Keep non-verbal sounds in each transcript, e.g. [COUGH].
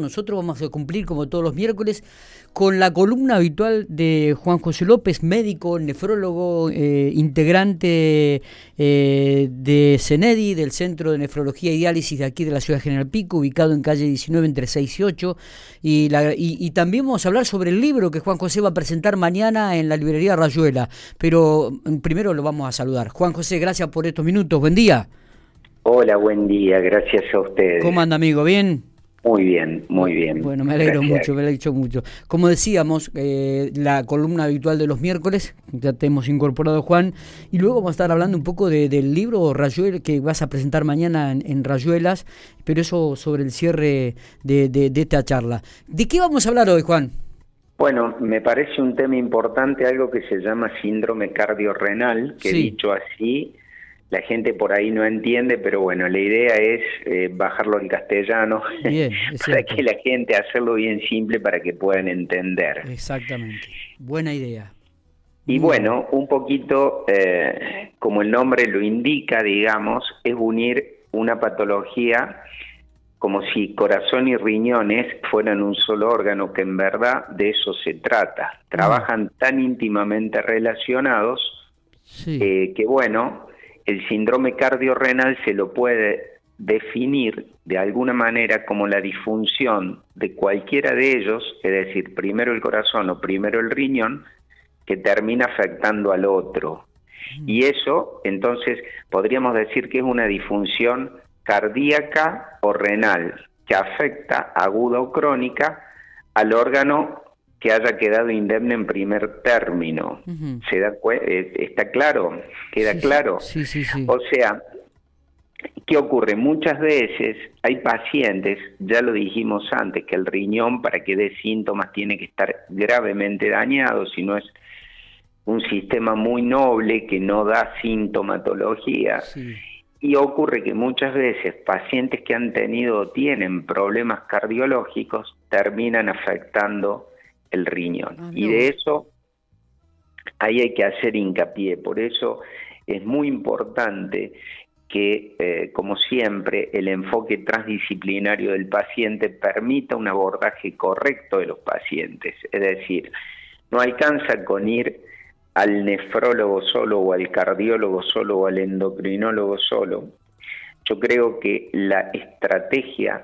Nosotros vamos a cumplir, como todos los miércoles, con la columna habitual de Juan José López, médico, nefrólogo, eh, integrante eh, de CENEDI, del Centro de Nefrología y Diálisis de aquí de la Ciudad General Pico, ubicado en calle 19 entre 6 y 8. Y, y, también vamos a hablar sobre el libro que Juan José va a presentar mañana en la librería Rayuela. Pero mm, primero lo vamos a saludar. Juan José, gracias por estos minutos. Buen día. Hola, buen día. Gracias a ustedes. ¿Cómo anda, amigo? ¿Bien? Muy bien, muy bien. Bueno, me alegro mucho, me alegro mucho. Como decíamos, eh, la columna habitual de los miércoles, ya te hemos incorporado, Juan, y luego vamos a estar hablando un poco del libro Rayuel que vas a presentar mañana en, Rayuelas, pero eso sobre el cierre de, esta charla. ¿De qué vamos a hablar hoy, Juan? Bueno, me parece un tema importante, algo que se llama síndrome cardiorrenal, que dicho así la gente por ahí no entiende, pero bueno, la idea es eh, bajarlo en castellano [LAUGHS] para que la gente hacerlo bien simple para que puedan entender. Exactamente, buena idea. Y bueno, un poquito, eh, como el nombre lo indica, digamos, es unir una patología como si corazón y riñones fueran un solo órgano, que en verdad de eso se trata. Trabajan tan íntimamente relacionados eh, que bueno, el síndrome cardiorrenal se lo puede definir de alguna manera como la disfunción de cualquiera de ellos, es decir, primero el corazón o primero el riñón, que termina afectando al otro. Y eso, entonces, podríamos decir que es una disfunción cardíaca o renal, que afecta aguda o crónica al órgano que haya quedado indemne en primer término. ¿Se da eh, ¿Está claro? ¿Queda claro? Sí, sí, sí. O sea, ¿qué ocurre? Muchas veces hay pacientes, ya lo dijimos antes, que el riñón para que dé síntomas tiene que estar gravemente dañado, si no es un sistema muy noble que no da sintomatología. Y ocurre que muchas veces pacientes que han tenido o tienen problemas cardiológicos terminan afectando el riñón. Ah, y de eso ahí hay que hacer hincapié. Por eso es muy importante que, eh, como siempre, el enfoque transdisciplinario del paciente permita un abordaje correcto de los pacientes. Es decir, no alcanza con ir al nefrólogo solo o al cardiólogo solo o al endocrinólogo solo. Yo creo que la estrategia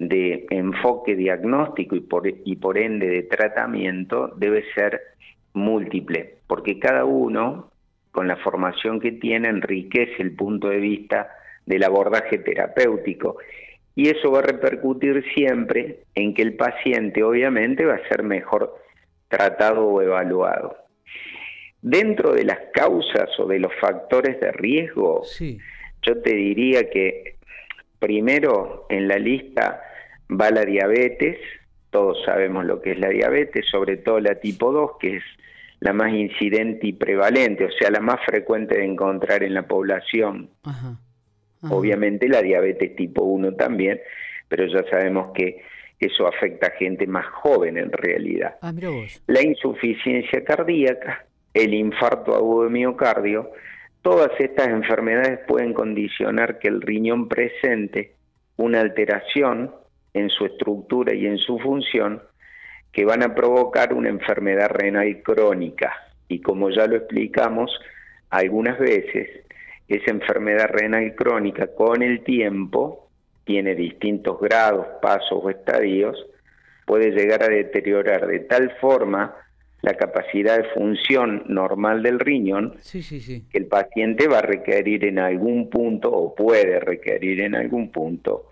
de enfoque diagnóstico y por, y por ende de tratamiento debe ser múltiple, porque cada uno, con la formación que tiene, enriquece el punto de vista del abordaje terapéutico. Y eso va a repercutir siempre en que el paciente obviamente va a ser mejor tratado o evaluado. Dentro de las causas o de los factores de riesgo, yo te diría que primero en la lista va la diabetes, todos sabemos lo que es la diabetes, sobre todo la tipo 2, que es la más incidente y prevalente, o sea, la más frecuente de encontrar en la población. Obviamente la diabetes tipo 1 también, pero ya sabemos que eso afecta a gente más joven en realidad. Ah, la insuficiencia cardíaca, el infarto agudo de miocardio, todas estas enfermedades pueden condicionar que el riñón presente una alteración en su estructura y en su función que van a provocar una enfermedad renal crónica. Y como ya lo explicamos algunas veces, esa enfermedad renal crónica con el tiempo tiene distintos grados, pasos o estadios, puede llegar a deteriorar de tal forma la capacidad de función normal del riñón que el paciente va a requerir en algún punto o puede requerir en algún punto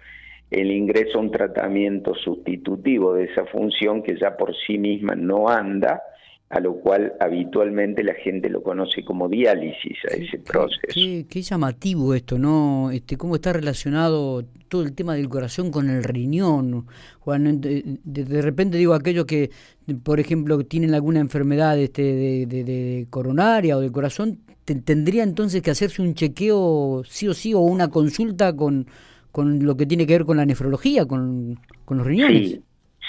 el ingreso a un tratamiento sustitutivo de esa función que ya por sí misma no anda, a lo cual habitualmente la gente lo conoce como diálisis a ese proceso. Qué, llamativo esto, ¿no? Este, cómo está relacionado todo el tema del corazón con el riñón. Juan, de, repente digo aquellos que, por ejemplo, tienen alguna enfermedad este, de, de coronaria o del corazón, tendría entonces que hacerse un chequeo sí o sí o una consulta con con lo que tiene que ver con la nefrología, con, los riñones. Sí,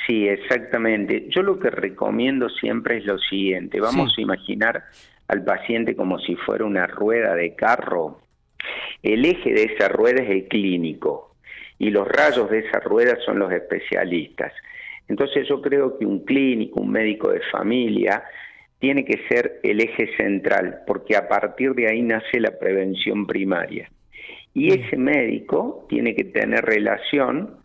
sí, exactamente. Yo lo que recomiendo siempre es lo siguiente. Vamos a imaginar al paciente como si fuera una rueda de carro. El eje de esa rueda es el clínico y los rayos de esa rueda son los especialistas. Entonces yo creo que un clínico, un médico de familia, tiene que ser el eje central, porque a partir de ahí nace la prevención primaria. Y ese médico tiene que tener relación,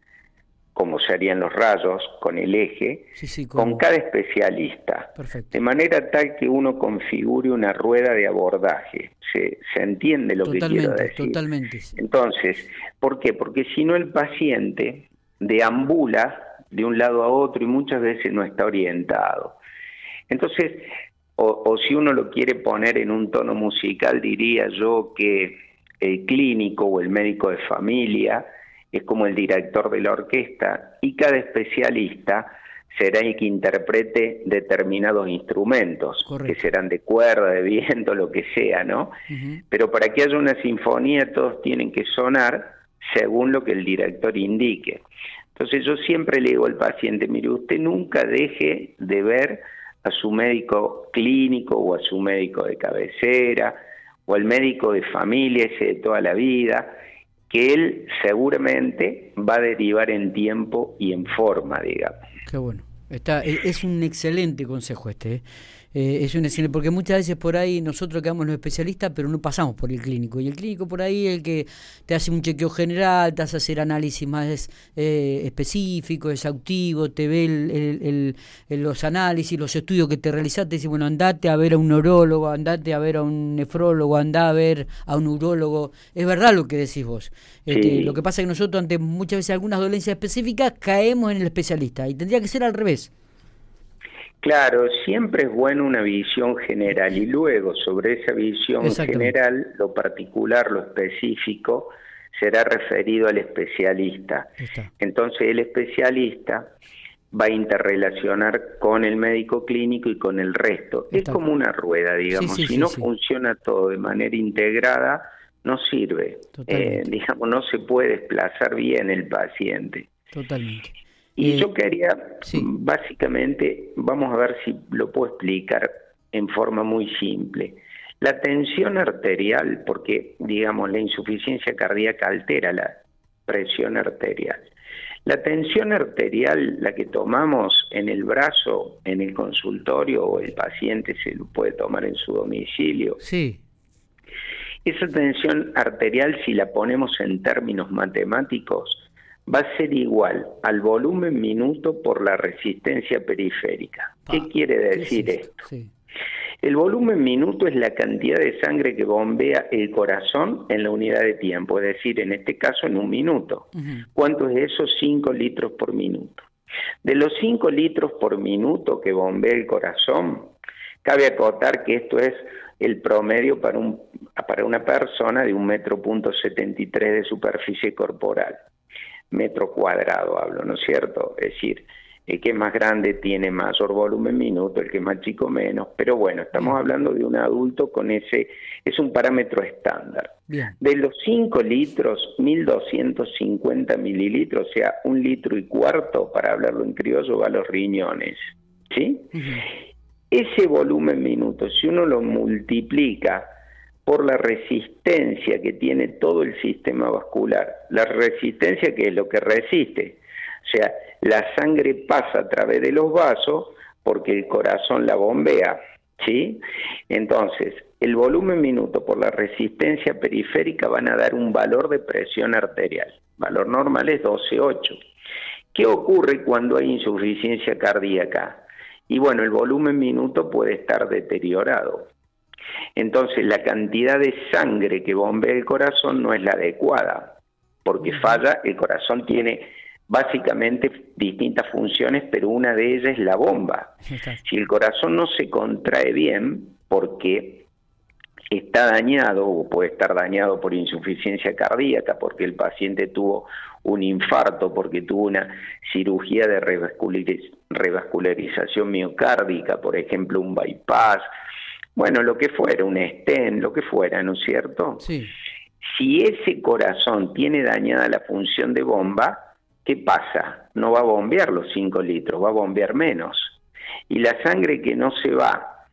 como se harían los rayos, con el eje, con cada especialista, de manera tal que uno configure una rueda de abordaje. Se, se entiende lo que quiero decir. Totalmente. Entonces, ¿por qué? Porque si no el paciente deambula de un lado a otro y muchas veces no está orientado. Entonces, o, si uno lo quiere poner en un tono musical, diría yo que el clínico o el médico de familia es como el director de la orquesta y cada especialista será el que interprete determinados instrumentos, que serán de cuerda, de viento, lo que sea, ¿no? Pero para que haya una sinfonía todos tienen que sonar según lo que el director indique. Entonces yo siempre le digo al paciente, mire, usted nunca deje de ver a su médico clínico o a su médico de cabecera o al médico de familia ese de toda la vida, que él seguramente va a derivar en tiempo y en forma, digamos. Qué bueno. Está, e, es un excelente consejo este. ¿eh? Eh, es un excelente, porque muchas veces por ahí nosotros quedamos los especialistas, pero no pasamos por el clínico. Y el clínico por ahí es el que te hace un chequeo general, te hace hacer análisis más eh, específicos, exhaustivos, te ve el, los análisis, los estudios que te realizaste, te dice, bueno, andate a ver a un neurólogo, andate a ver a un nefrólogo, andá a ver a un urólogo. Es verdad lo que decís vos. Este, lo que pasa es que nosotros ante muchas veces algunas dolencias específicas caemos en el especialista y tendría que ser al revés. Claro, siempre es bueno una visión general y luego sobre esa visión general, lo particular, lo específico, será referido al especialista. Entonces el especialista va a interrelacionar con el médico clínico y con el resto. Es como una rueda, digamos. si no funciona todo de manera integrada, no sirve. Eh, digamos, no se puede desplazar bien el paciente. Totalmente. Y eh, yo quería, básicamente, vamos a ver si lo puedo explicar en forma muy simple. La tensión arterial, porque digamos la insuficiencia cardíaca altera la presión arterial. La tensión arterial, la que tomamos en el brazo, en el consultorio o el paciente se lo puede tomar en su domicilio. Sí. Esa tensión arterial, si la ponemos en términos matemáticos, va a ser igual al volumen minuto por la resistencia periférica. ¿Qué ah, quiere decir esto? El volumen minuto es la cantidad de sangre que bombea el corazón en la unidad de tiempo, es decir, en este caso en un minuto. ¿Cuánto es eso? 5 litros por minuto. De los 5 litros por minuto que bombea el corazón, cabe acotar que esto es el promedio para, un, para una persona de un metro punto 73 de superficie corporal metro cuadrado hablo, ¿no es cierto? Es decir, el que es más grande tiene mayor volumen minuto, el que es más chico menos, pero bueno, estamos hablando de un adulto con ese, es un parámetro estándar. De los 5 litros, 1250 mililitros, o sea, un litro y cuarto, para hablarlo en criollo, va a los riñones, ¿sí? Ese volumen minuto, si uno lo multiplica por la resistencia que tiene todo el sistema vascular. La resistencia que es lo que resiste. O sea, la sangre pasa a través de los vasos porque el corazón la bombea. ¿sí? Entonces, el volumen minuto por la resistencia periférica van a dar un valor de presión arterial. Valor normal es 12,8. ¿Qué ocurre cuando hay insuficiencia cardíaca? Y bueno, el volumen minuto puede estar deteriorado. Entonces la cantidad de sangre que bombea el corazón no es la adecuada, porque falla, el corazón tiene básicamente distintas funciones, pero una de ellas es la bomba. Si el corazón no se contrae bien, porque está dañado o puede estar dañado por insuficiencia cardíaca, porque el paciente tuvo un infarto, porque tuvo una cirugía de revascularización miocárdica, por ejemplo, un bypass, bueno, lo que fuera, un estén, lo que fuera, ¿no es cierto? Sí. Si ese corazón tiene dañada la función de bomba, ¿qué pasa? No va a bombear los 5 litros, va a bombear menos. Y la sangre que no se va,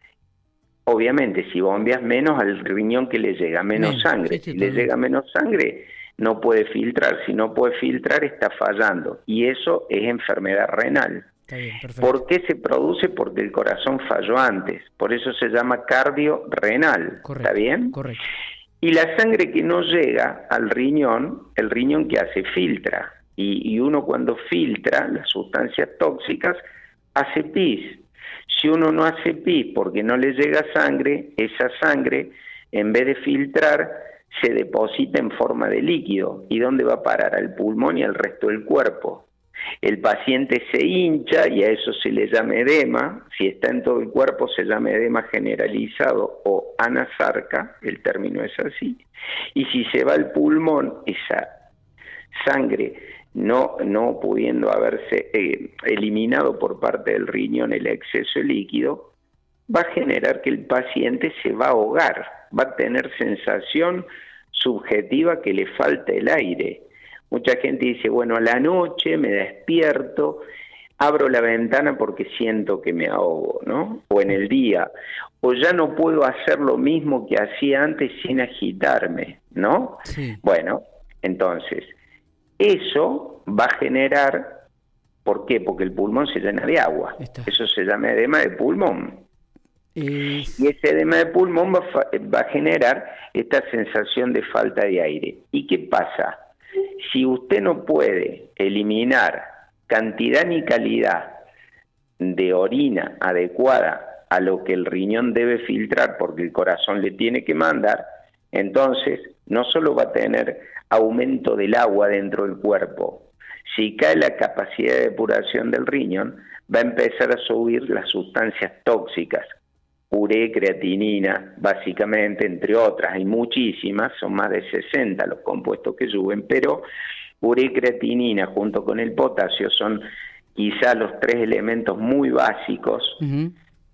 obviamente si bombeas menos al riñón que le llega menos sangre, si le llega menos sangre, no puede filtrar. Si no puede filtrar, está fallando. Y eso es enfermedad renal. ¿Por qué se produce? Porque el corazón falló antes. Por eso se llama cardio renal. ¿Está bien? Correcto. Y la sangre que no llega al riñón, el riñón que hace filtra. Y, y uno cuando filtra las sustancias tóxicas, hace pis. Si uno no hace pis porque no le llega sangre, esa sangre, en vez de filtrar, se deposita en forma de líquido. ¿Y dónde va a parar? Al pulmón y al resto del cuerpo. El paciente se hincha y a eso se le llama edema. Si está en todo el cuerpo se llama edema generalizado o anasarca, el término es así. Y si se va al pulmón, esa sangre no, no pudiendo haberse eh, eliminado por parte del riñón el exceso líquido, va a generar que el paciente se va a ahogar, va a tener sensación subjetiva que le falta el aire. Mucha gente dice, bueno, a la noche me despierto, abro la ventana porque siento que me ahogo, ¿no? O en el día, o ya no puedo hacer lo mismo que hacía antes sin agitarme, ¿no? Bueno, entonces, eso va a generar, ¿por qué? Porque el pulmón se llena de agua. Eso se llama edema de pulmón. Y ese edema de pulmón va, va, a generar esta sensación de falta de aire. ¿Y qué pasa? Si usted no puede eliminar cantidad ni calidad de orina adecuada a lo que el riñón debe filtrar porque el corazón le tiene que mandar, entonces no solo va a tener aumento del agua dentro del cuerpo, si cae la capacidad de depuración del riñón, va a empezar a subir las sustancias tóxicas, puré, creatinina, básicamente, entre otras, hay muchísimas, son más de 60 los compuestos que suben, pero puré, creatinina junto con el potasio son quizá los tres elementos muy básicos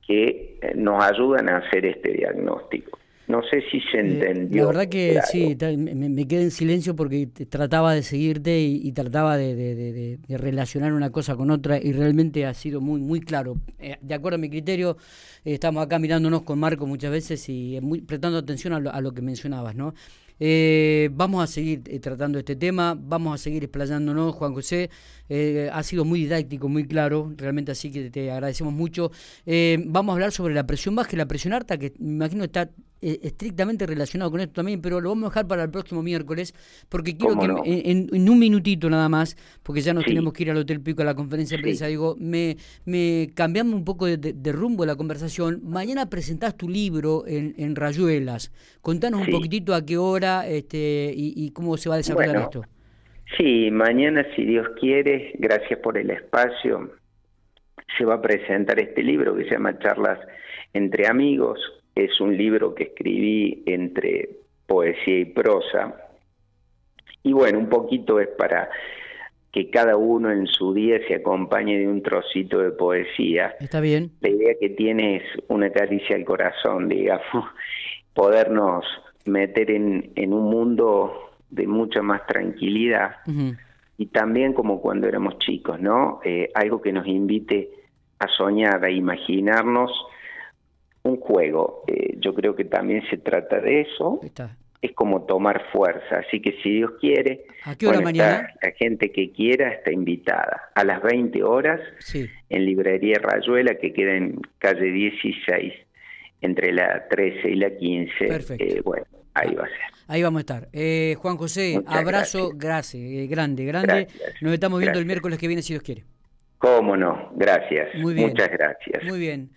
que eh, nos ayudan a hacer este diagnóstico. No sé si se eh, entendió. la verdad que sí, me, quedé en silencio porque trataba de seguirte y, trataba de, relacionar una cosa con otra y realmente ha sido muy muy claro. Eh, de acuerdo a mi criterio, eh, estamos acá mirándonos con Marco muchas veces y muy, prestando atención a lo, a lo que mencionabas, ¿no? Eh, vamos a seguir eh, tratando este tema, vamos a seguir explayándonos, Juan José. Eh, ha sido muy didáctico, muy claro, realmente así que te agradecemos mucho. vamos a hablar sobre la presión baja y la presión alta, que me imagino está estrictamente relacionado con esto también, pero lo vamos a dejar para el próximo miércoles, porque quiero que en, un minutito nada más, porque ya nos tenemos que ir al Hotel Pico a la conferencia de prensa, digo, me, me cambiamos un poco de, de, rumbo de la conversación. Mañana presentás tu libro en, en Rayuelas. Contanos un poquitito a qué hora este, y, cómo se va a desarrollar esto. Sí, mañana, si Dios quiere, gracias por el espacio, se va a presentar este libro que se llama Charlas entre Amigos. Es un libro que escribí entre poesía y prosa. Y bueno, un poquito es para que cada uno en su día se acompañe de un trocito de poesía. Está bien. La idea que tiene es una caricia al corazón, digamos, [LAUGHS] podernos meter en, en un mundo de mucha más tranquilidad y también como cuando éramos chicos, ¿no? Eh, algo que nos invite a soñar, a imaginarnos un juego. Eh, yo creo que también se trata de eso. Es como tomar fuerza. Así que si Dios quiere, ¿A qué hora mañana? la gente que quiera está invitada. A las 20 horas en Librería Rayuela, que queda en calle 16, entre la 13 y la 15. Eh, bueno, Ahí va a ser. Ahí vamos a estar. Eh, Juan José, abrazo, gracias, eh, grande, grande. Nos estamos viendo el miércoles que viene, si Dios quiere. Cómo no, gracias. Muy bien. Muchas gracias. Muy bien.